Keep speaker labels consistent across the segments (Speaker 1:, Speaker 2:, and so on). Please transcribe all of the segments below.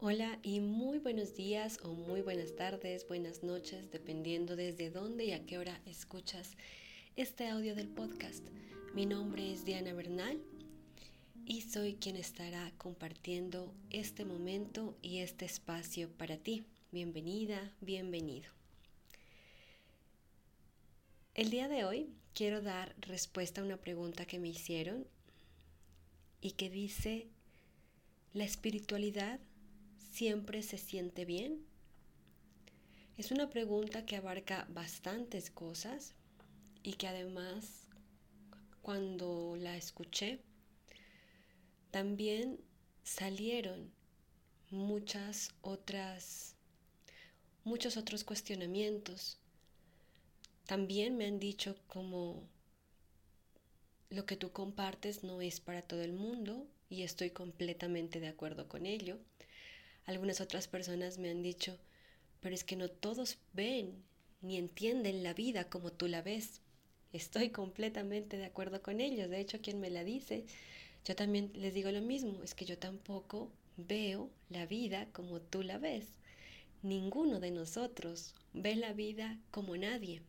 Speaker 1: Hola y muy buenos días o muy buenas tardes, buenas noches, dependiendo desde dónde y a qué hora escuchas este audio del podcast. Mi nombre es Diana Bernal y soy quien estará compartiendo este momento y este espacio para ti. Bienvenida, bienvenido. El día de hoy quiero dar respuesta a una pregunta que me hicieron y que dice, ¿la espiritualidad siempre se siente bien? Es una pregunta que abarca bastantes cosas y que además cuando la escuché también salieron muchas otras muchos otros cuestionamientos. También me han dicho como lo que tú compartes no es para todo el mundo y estoy completamente de acuerdo con ello. Algunas otras personas me han dicho, pero es que no todos ven ni entienden la vida como tú la ves. Estoy completamente de acuerdo con ellos. De hecho, quien me la dice, yo también les digo lo mismo, es que yo tampoco veo la vida como tú la ves. Ninguno de nosotros ve la vida como nadie.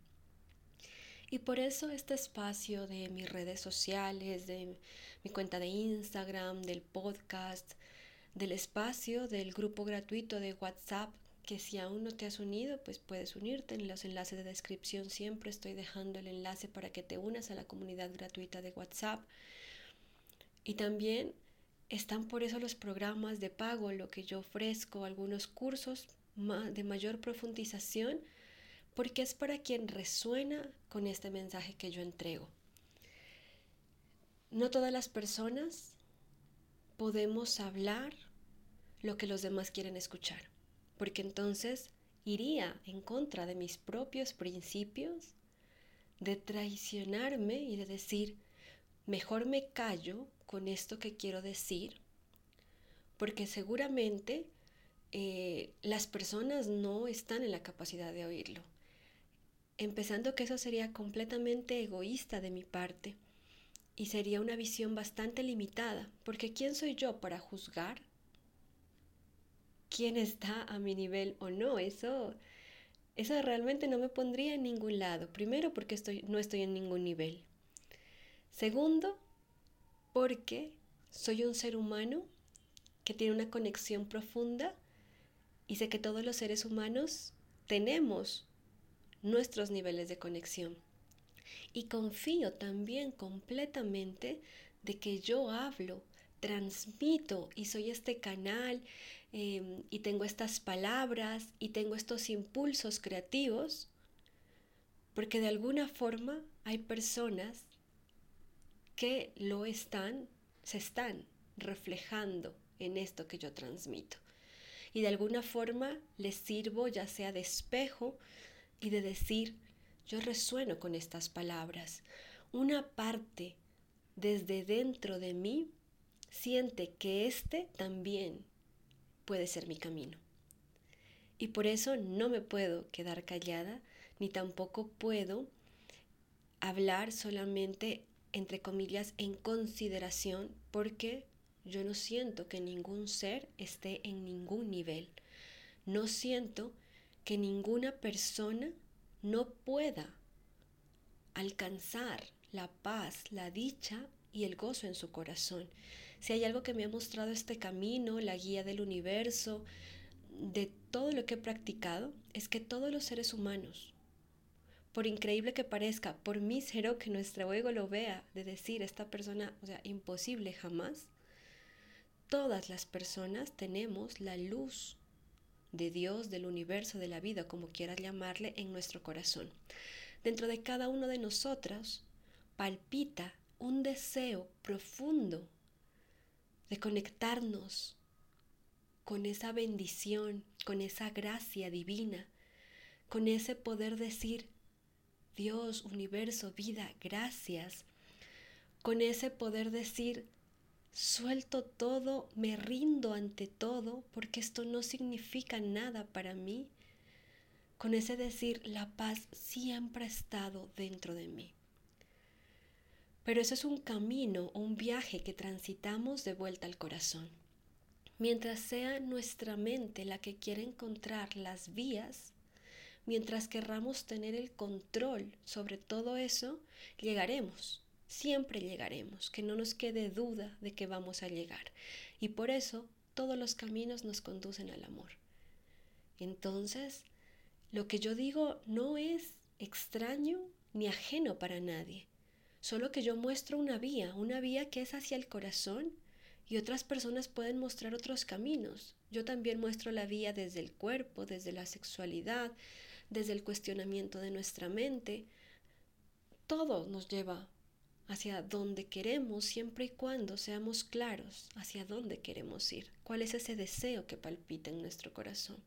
Speaker 1: Y por eso este espacio de mis redes sociales, de mi cuenta de Instagram, del podcast, del espacio del grupo gratuito de WhatsApp que si aún no te has unido, pues puedes unirte. En los enlaces de descripción siempre estoy dejando el enlace para que te unas a la comunidad gratuita de WhatsApp. Y también están por eso los programas de pago, lo que yo ofrezco, algunos cursos de mayor profundización, porque es para quien resuena con este mensaje que yo entrego. No todas las personas podemos hablar lo que los demás quieren escuchar, porque entonces iría en contra de mis propios principios, de traicionarme y de decir, mejor me callo con esto que quiero decir, porque seguramente eh, las personas no están en la capacidad de oírlo. Empezando que eso sería completamente egoísta de mi parte y sería una visión bastante limitada, porque ¿quién soy yo para juzgar quién está a mi nivel o no. Eso, eso realmente no me pondría en ningún lado. Primero porque estoy, no estoy en ningún nivel. Segundo, porque soy un ser humano que tiene una conexión profunda y sé que todos los seres humanos tenemos nuestros niveles de conexión. Y confío también completamente de que yo hablo, transmito y soy este canal Em, y tengo estas palabras y tengo estos impulsos creativos, porque de alguna forma hay personas que lo están, se están reflejando en esto que yo transmito. Y de alguna forma les sirvo ya sea de espejo y de decir, yo resueno con estas palabras. Una parte desde dentro de mí siente que este también puede ser mi camino. Y por eso no me puedo quedar callada, ni tampoco puedo hablar solamente, entre comillas, en consideración, porque yo no siento que ningún ser esté en ningún nivel. No siento que ninguna persona no pueda alcanzar la paz, la dicha y el gozo en su corazón. Si hay algo que me ha mostrado este camino, la guía del universo, de todo lo que he practicado, es que todos los seres humanos, por increíble que parezca, por mísero que nuestro ego lo vea, de decir esta persona, o sea, imposible jamás, todas las personas tenemos la luz de Dios, del universo, de la vida, como quieras llamarle, en nuestro corazón. Dentro de cada uno de nosotros palpita un deseo profundo de conectarnos con esa bendición, con esa gracia divina, con ese poder decir, Dios, universo, vida, gracias, con ese poder decir, suelto todo, me rindo ante todo, porque esto no significa nada para mí, con ese decir, la paz siempre ha estado dentro de mí. Pero eso es un camino, un viaje que transitamos de vuelta al corazón. Mientras sea nuestra mente la que quiera encontrar las vías, mientras querramos tener el control sobre todo eso, llegaremos, siempre llegaremos, que no nos quede duda de que vamos a llegar. Y por eso todos los caminos nos conducen al amor. Entonces, lo que yo digo no es extraño ni ajeno para nadie, solo que yo muestro una vía, una vía que es hacia el corazón y otras personas pueden mostrar otros caminos. Yo también muestro la vía desde el cuerpo, desde la sexualidad, desde el cuestionamiento de nuestra mente. Todo nos lleva hacia donde queremos siempre y cuando seamos claros hacia dónde queremos ir, cuál es ese deseo que palpita en nuestro corazón.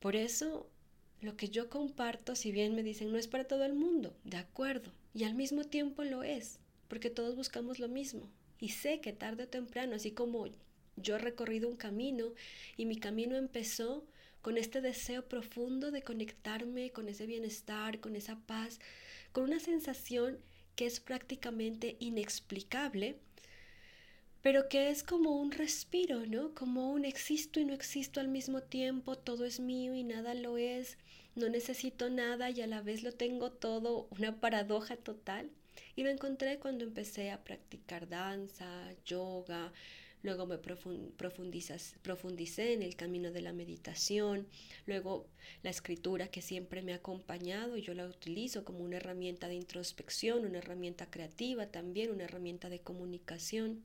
Speaker 1: Por eso, lo que yo comparto, si bien me dicen no es para todo el mundo, de acuerdo, y al mismo tiempo lo es, porque todos buscamos lo mismo, y sé que tarde o temprano, así como yo he recorrido un camino y mi camino empezó con este deseo profundo de conectarme con ese bienestar, con esa paz, con una sensación que es prácticamente inexplicable, pero que es como un respiro, ¿no? Como un existo y no existo al mismo tiempo, todo es mío y nada lo es, no necesito nada y a la vez lo tengo todo, una paradoja total. Y lo encontré cuando empecé a practicar danza, yoga, luego me profundicé en el camino de la meditación, luego la escritura que siempre me ha acompañado yo la utilizo como una herramienta de introspección, una herramienta creativa también, una herramienta de comunicación.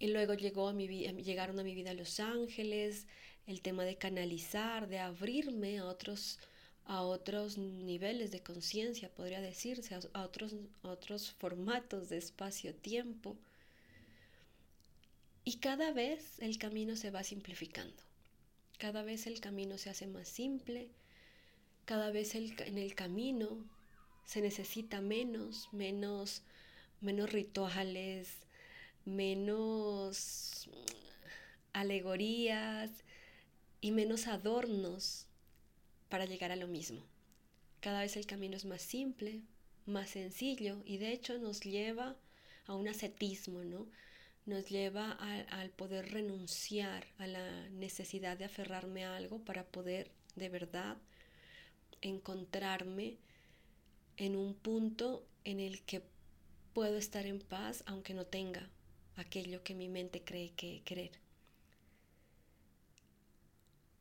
Speaker 1: Y luego llegó a mi, llegaron a mi vida Los Ángeles, el tema de canalizar, de abrirme a otros a otros niveles de conciencia, podría decirse, a otros, otros formatos de espacio-tiempo. Y cada vez el camino se va simplificando, cada vez el camino se hace más simple, cada vez en el camino se necesita menos, menos, menos rituales, menos alegorías y menos adornos para llegar a lo mismo. Cada vez el camino es más simple, más sencillo y de hecho nos lleva a un ascetismo, ¿no? Nos lleva al poder renunciar a la necesidad de aferrarme a algo para poder de verdad encontrarme en un punto en el que puedo estar en paz aunque no tenga aquello que mi mente cree que querer.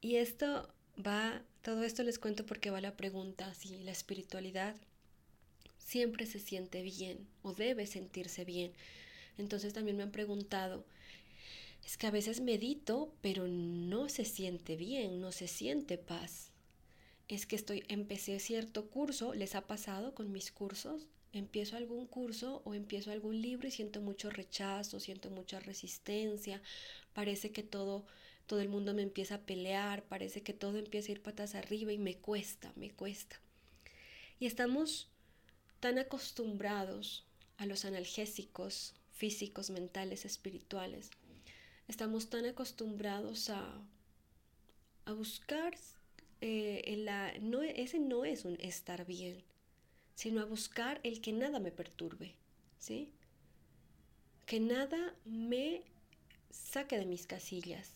Speaker 1: Y esto va, todo esto les cuento porque va la pregunta si la espiritualidad siempre se siente bien o debe sentirse bien. Entonces también me han preguntado, es que a veces medito, pero no se siente bien, no se siente paz. Es que estoy, empecé cierto curso, ¿les ha pasado con mis cursos? Empiezo algún curso o empiezo algún libro y siento mucho rechazo, siento mucha resistencia, parece que todo todo el mundo me empieza a pelear, parece que todo empieza a ir patas arriba y me cuesta, me cuesta. Y estamos tan acostumbrados a los analgésicos físicos, mentales, espirituales. Estamos tan acostumbrados a, a buscar, eh, la, no, ese no es un estar bien, sino a buscar el que nada me perturbe, ¿sí? Que nada me saque de mis casillas,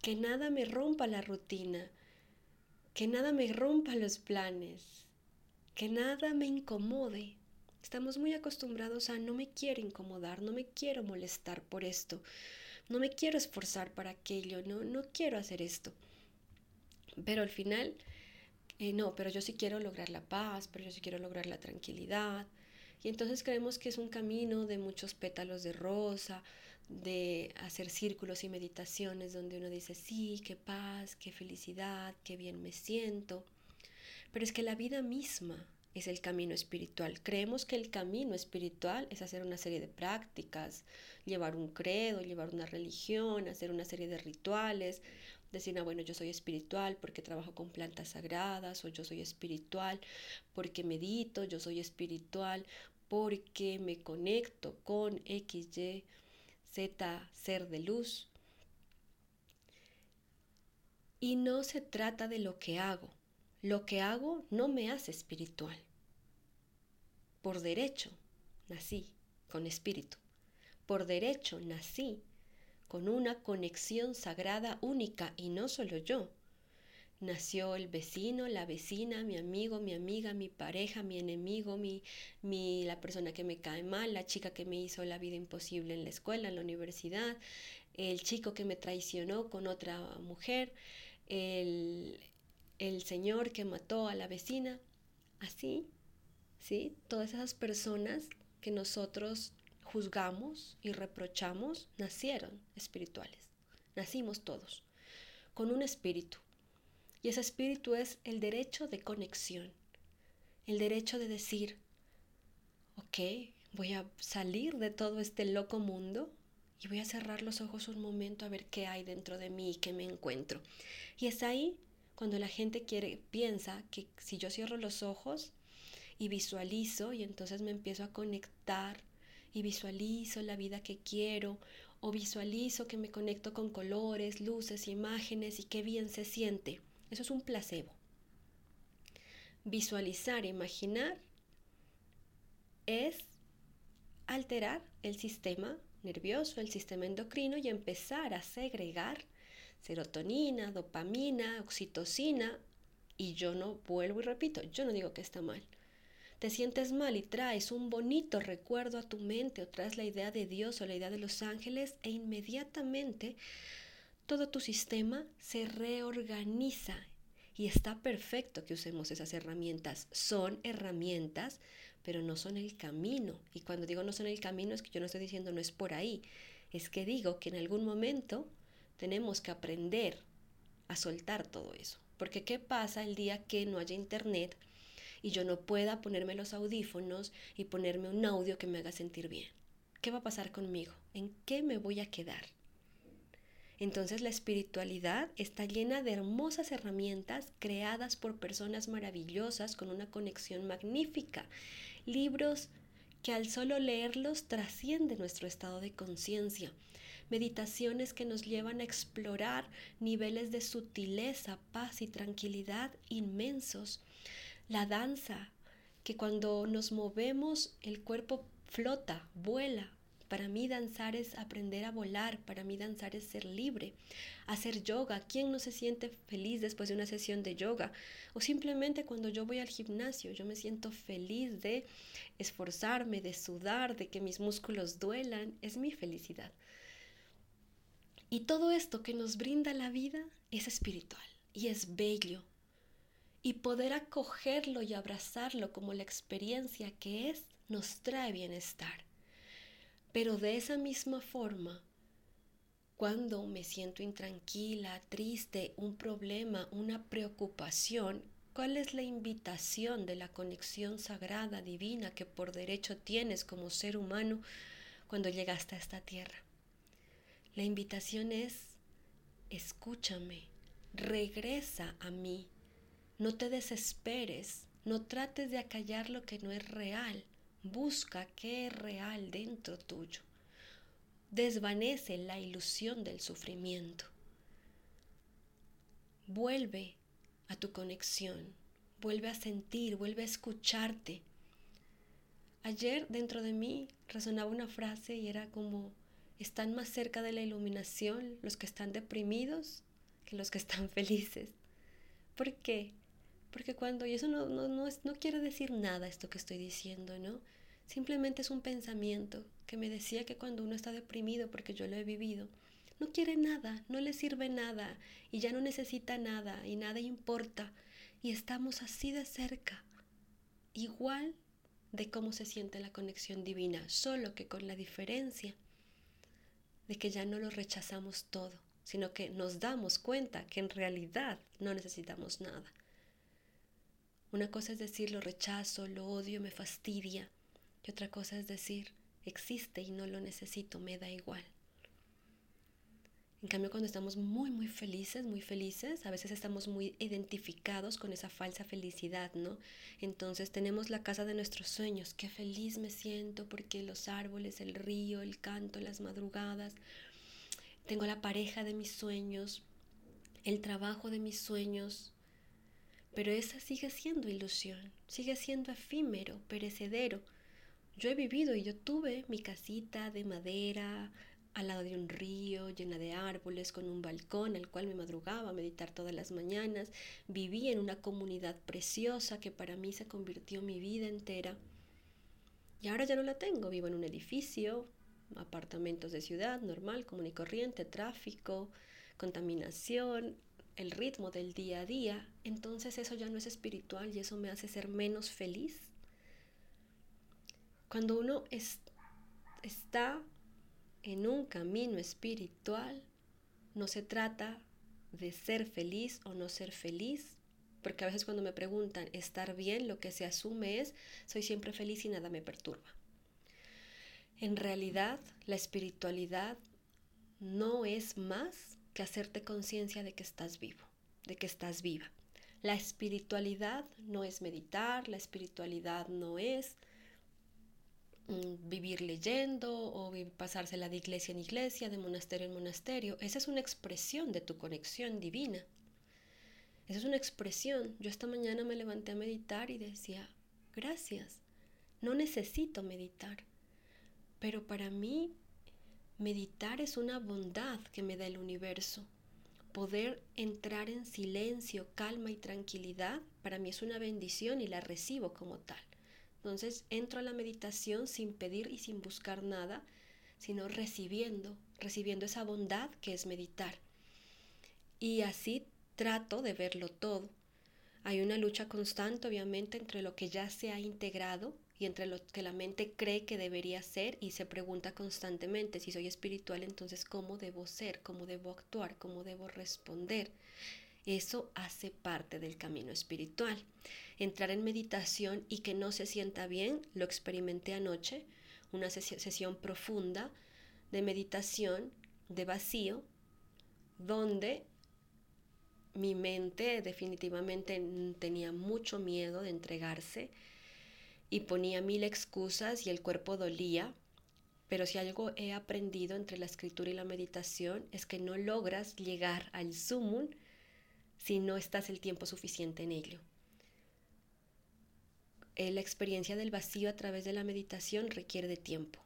Speaker 1: que nada me rompa la rutina, que nada me rompa los planes, que nada me incomode. Estamos muy acostumbrados a no me quiero incomodar, no me quiero molestar por esto, no me quiero esforzar para aquello, no, no quiero hacer esto. Pero al final, eh, no, pero yo sí quiero lograr la paz, pero yo sí quiero lograr la tranquilidad. Y entonces creemos que es un camino de muchos pétalos de rosa, de hacer círculos y meditaciones donde uno dice, sí, qué paz, qué felicidad, qué bien me siento. Pero es que la vida misma es el camino espiritual. Creemos que el camino espiritual es hacer una serie de prácticas, llevar un credo, llevar una religión, hacer una serie de rituales, decir, ah, bueno, yo soy espiritual porque trabajo con plantas sagradas, o yo soy espiritual porque medito, yo soy espiritual porque me conecto con XY Z, ser de luz. Y no se trata de lo que hago. Lo que hago no me hace espiritual. Por derecho, nací con espíritu. por derecho nací con una conexión sagrada única y no solo yo. Nació el vecino, la vecina, mi amigo, mi amiga, mi pareja, mi enemigo, mi, mi, la persona que me cae mal, la chica que me hizo la vida imposible en la escuela, en la universidad, el chico que me traicionó con otra mujer, el, el señor que mató a la vecina. Así, ¿sí? Todas esas personas que nosotros juzgamos y reprochamos nacieron espirituales. Nacimos todos con un espíritu. Y ese espíritu es el derecho de conexión, el derecho de decir, ok, voy a salir de todo este loco mundo y voy a cerrar los ojos un momento a ver qué hay dentro de mí y qué me encuentro. Y es ahí cuando la gente quiere, piensa que si yo cierro los ojos y visualizo y entonces me empiezo a conectar y visualizo la vida que quiero o visualizo que me conecto con colores, luces, imágenes y qué bien se siente. Eso es un placebo. Visualizar, imaginar es alterar el sistema nervioso, el sistema endocrino y empezar a segregar serotonina, dopamina, oxitocina. Y yo no vuelvo y repito, yo no digo que está mal te sientes mal y traes un bonito recuerdo a tu mente o traes la idea de Dios o la idea de los ángeles e inmediatamente todo tu sistema se reorganiza y está perfecto que usemos esas herramientas. Son herramientas, pero no son el camino. Y cuando digo no son el camino es que yo no estoy diciendo no es por ahí. Es que digo que en algún momento tenemos que aprender a soltar todo eso. Porque ¿qué pasa el día que no haya internet? Y yo no pueda ponerme los audífonos y ponerme un audio que me haga sentir bien. ¿Qué va a pasar conmigo? ¿En qué me voy a quedar? Entonces la espiritualidad está llena de hermosas herramientas creadas por personas maravillosas con una conexión magnífica. Libros que al solo leerlos trascienden nuestro estado de conciencia. Meditaciones que nos llevan a explorar niveles de sutileza, paz y tranquilidad inmensos la danza, que cuando nos movemos el cuerpo flota, vuela. Para mí danzar es aprender a volar, para mí danzar es ser libre, hacer yoga. ¿Quién no se siente feliz después de una sesión de yoga? O simplemente cuando yo voy al gimnasio, yo me siento feliz de esforzarme, de sudar, de que mis músculos duelan, es mi felicidad. Y todo esto que nos brinda la vida es espiritual y es bello, y poder acogerlo y abrazarlo como la experiencia que es, nos trae bienestar. Pero de esa misma forma, cuando me siento intranquila, triste, un problema, una preocupación, ¿cuál es la invitación de la conexión sagrada, divina que por derecho tienes como ser humano cuando llegaste a esta tierra? La invitación es, escúchame, regresa a mí, no te desesperes, no trates de acallar lo que no es real. Busca qué es real dentro tuyo. Desvanece la ilusión del sufrimiento. Vuelve a tu conexión, vuelve a sentir, vuelve a escucharte. Ayer dentro de mí resonaba una frase y era como, están más cerca de la iluminación los que están deprimidos que los que están felices. ¿Por qué? Porque cuando, y eso no, no, no, es, no quiere decir nada esto que estoy diciendo, ¿no? Simplemente es un pensamiento que me decía que cuando uno está deprimido, porque yo lo he vivido, no quiere nada, no le sirve nada y ya no necesita nada y nada importa. Y estamos así de cerca, igual de cómo se siente la conexión divina, solo que con la diferencia de que ya no lo rechazamos todo, sino que nos damos cuenta que en realidad no necesitamos nada. Una cosa es decir lo rechazo, lo odio, me fastidia. Y otra cosa es decir existe y no lo necesito, me da igual. En cambio, cuando estamos muy, muy felices, muy felices, a veces estamos muy identificados con esa falsa felicidad, ¿no? Entonces tenemos la casa de nuestros sueños, qué feliz me siento porque los árboles, el río, el canto, las madrugadas, tengo la pareja de mis sueños, el trabajo de mis sueños, pero esa sigue siendo ilusión, sigue siendo efímero, perecedero. Yo he vivido y yo tuve mi casita de madera al lado de un río llena de árboles, con un balcón al cual me madrugaba a meditar todas las mañanas. Viví en una comunidad preciosa que para mí se convirtió mi vida entera. Y ahora ya no la tengo, vivo en un edificio, apartamentos de ciudad, normal, común y corriente, tráfico, contaminación, el ritmo del día a día. Entonces eso ya no es espiritual y eso me hace ser menos feliz. Cuando uno está en un camino espiritual, no se trata de ser feliz o no ser feliz, porque a veces cuando me preguntan estar bien, lo que se asume es soy siempre feliz y nada me perturba. En realidad, la espiritualidad no es más que hacerte conciencia de que estás vivo, de que estás viva. La espiritualidad no es meditar, la espiritualidad no es mm, vivir leyendo o pasársela de iglesia en iglesia, de monasterio en monasterio. Esa es una expresión de tu conexión divina. Esa es una expresión. Yo esta mañana me levanté a meditar y decía, gracias, no necesito meditar. Pero para mí, meditar es una bondad que me da el universo. Poder entrar en silencio, calma y tranquilidad, para mí es una bendición y la recibo como tal. Entonces entro a la meditación sin pedir y sin buscar nada, sino recibiendo, recibiendo esa bondad que es meditar. Y así trato de verlo todo. Hay una lucha constante, obviamente, entre lo que ya se ha integrado y entre lo que la mente cree que debería ser y se pregunta constantemente, si soy espiritual, entonces ¿cómo debo ser? ¿Cómo debo actuar? ¿Cómo debo responder? Eso hace parte del camino espiritual. Entrar en meditación y que no se sienta bien, lo experimenté anoche, una sesión profunda de meditación, de vacío, donde mi mente definitivamente tenía mucho miedo de entregarse, y ponía mil excusas y el cuerpo dolía, pero si algo he aprendido entre la escritura y la meditación es que no logras llegar al sumum si no estás el tiempo suficiente en ello. Eh, la experiencia del vacío a través de la meditación requiere de tiempo.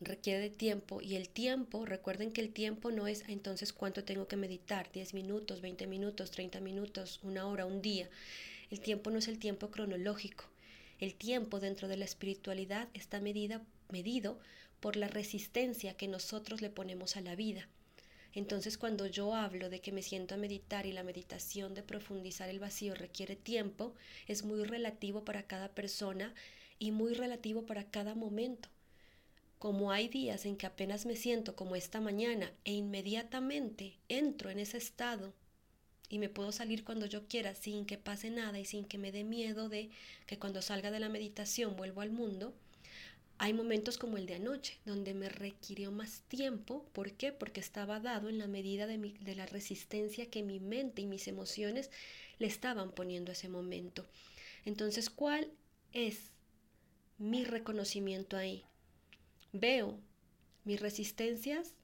Speaker 1: Requiere de tiempo y el tiempo, recuerden que el tiempo no es entonces cuánto tengo que meditar, 10 minutos, 20 minutos, 30 minutos, una hora, un día. El tiempo no es el tiempo cronológico. El tiempo dentro de la espiritualidad está medida, medido por la resistencia que nosotros le ponemos a la vida. Entonces cuando yo hablo de que me siento a meditar y la meditación de profundizar el vacío requiere tiempo, es muy relativo para cada persona y muy relativo para cada momento. Como hay días en que apenas me siento como esta mañana e inmediatamente entro en ese estado y me puedo salir cuando yo quiera sin que pase nada y sin que me dé miedo de que cuando salga de la meditación vuelvo al mundo, hay momentos como el de anoche, donde me requirió más tiempo. ¿Por qué? Porque estaba dado en la medida de, de la resistencia que mi mente y mis emociones le estaban poniendo a ese momento. Entonces, ¿cuál es mi reconocimiento ahí? Veo mis resistencias,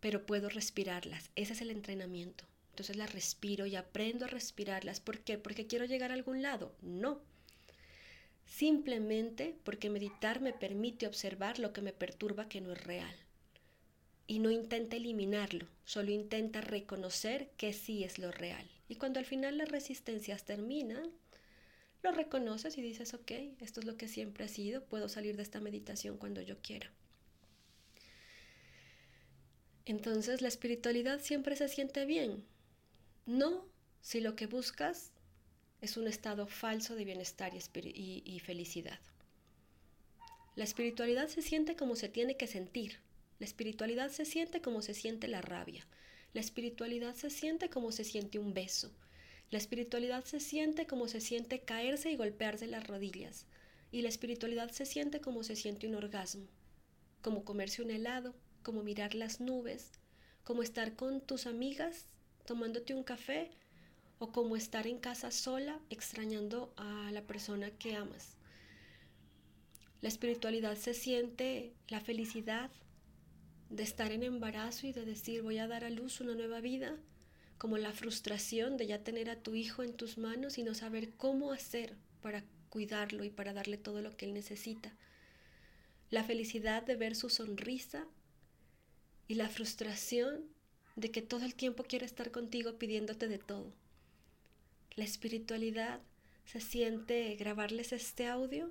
Speaker 1: pero puedo respirarlas. Ese es el entrenamiento. Entonces las respiro y aprendo a respirarlas. ¿Por qué? ¿Porque quiero llegar a algún lado? No. Simplemente porque meditar me permite observar lo que me perturba que no es real. Y no intenta eliminarlo, solo intenta reconocer que sí es lo real. Y cuando al final las resistencias terminan, lo reconoces y dices, ok, esto es lo que siempre ha sido, puedo salir de esta meditación cuando yo quiera. Entonces la espiritualidad siempre se siente bien, no si lo que buscas es un estado falso de bienestar y, felicidad. La espiritualidad se siente como se tiene que sentir. La espiritualidad se siente como se siente la rabia. La espiritualidad se siente como se siente un beso. La espiritualidad se siente como se siente caerse y golpearse las rodillas. Y la espiritualidad se siente como se siente un orgasmo, como comerse un helado, como mirar las nubes, como estar con tus amigas tomándote un café o como estar en casa sola extrañando a la persona que amas. La espiritualidad se siente la felicidad de estar en embarazo y de decir voy a dar a luz una nueva vida, como la frustración de ya tener a tu hijo en tus manos y no saber cómo hacer para cuidarlo y para darle todo lo que él necesita. La felicidad de ver su sonrisa y la frustración de que todo el tiempo quiere estar contigo pidiéndote de todo. La espiritualidad se siente grabarles este audio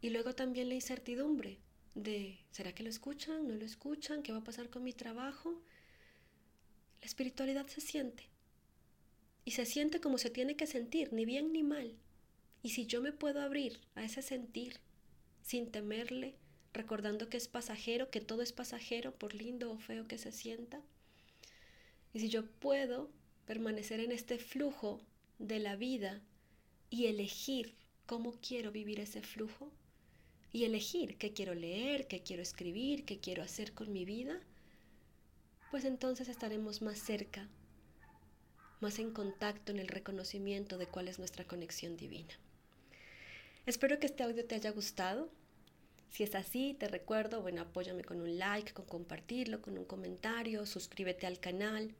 Speaker 1: y luego también la incertidumbre de ¿será que lo escuchan? ¿No lo escuchan? ¿Qué va a pasar con mi trabajo? La espiritualidad se siente. Y se siente como se tiene que sentir, ni bien ni mal. Y si yo me puedo abrir a ese sentir sin temerle, recordando que es pasajero, que todo es pasajero, por lindo o feo que se sienta, y si yo puedo permanecer en este flujo de la vida y elegir cómo quiero vivir ese flujo, y elegir qué quiero leer, qué quiero escribir, qué quiero hacer con mi vida, pues entonces estaremos más cerca, más en contacto en el reconocimiento de cuál es nuestra conexión divina. Espero que este audio te haya gustado. Si es así, te recuerdo, bueno, apóyame con un like, con compartirlo, con un comentario, suscríbete al canal.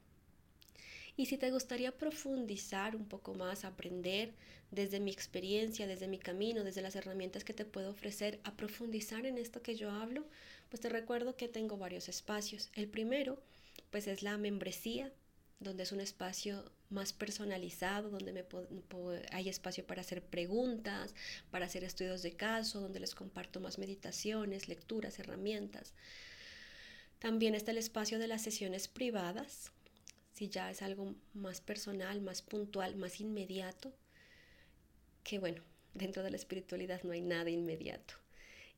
Speaker 1: Y si te gustaría profundizar un poco más, aprender desde mi experiencia, desde mi camino, desde las herramientas que te puedo ofrecer, a profundizar en esto que yo hablo, pues te recuerdo que tengo varios espacios. El primero pues es la membresía, donde es un espacio más personalizado, donde me hay espacio para hacer preguntas, para hacer estudios de caso, donde les comparto más meditaciones, lecturas, herramientas. También está el espacio de las sesiones privadas, si ya es algo más personal, más puntual, más inmediato, que bueno, dentro de la espiritualidad no hay nada inmediato.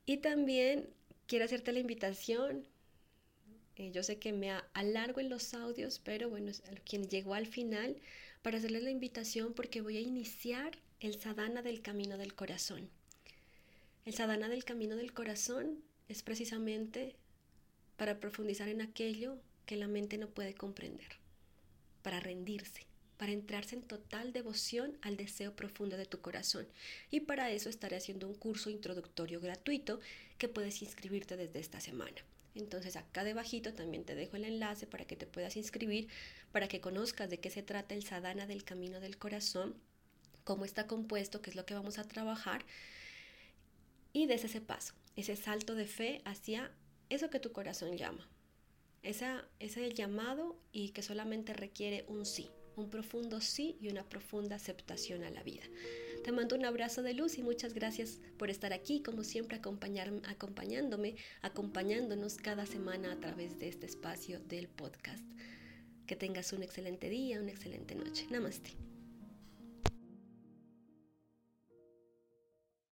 Speaker 1: Y también quiero hacerte la invitación eh, yo sé que me alargo en los audios, pero bueno, quien llegó al final, para hacerles la invitación porque voy a iniciar el sadhana del camino del corazón. El sadhana del camino del corazón es precisamente para profundizar en aquello que la mente no puede comprender, para rendirse, para entrarse en total devoción al deseo profundo de tu corazón. Y para eso estaré haciendo un curso introductorio gratuito que puedes inscribirte desde esta semana. Entonces acá debajito también te dejo el enlace para que te puedas inscribir, para que conozcas de qué se trata el sadhana del camino del corazón, cómo está compuesto, qué es lo que vamos a trabajar y des ese paso, ese salto de fe hacia eso que tu corazón llama. Esa, ese llamado y que solamente requiere un sí, un profundo sí y una profunda aceptación a la vida. Te mando un abrazo de luz y muchas gracias por estar aquí, como siempre, acompañándome, acompañándonos cada semana a través de este espacio del podcast. Que tengas un excelente día, una excelente noche. Namaste.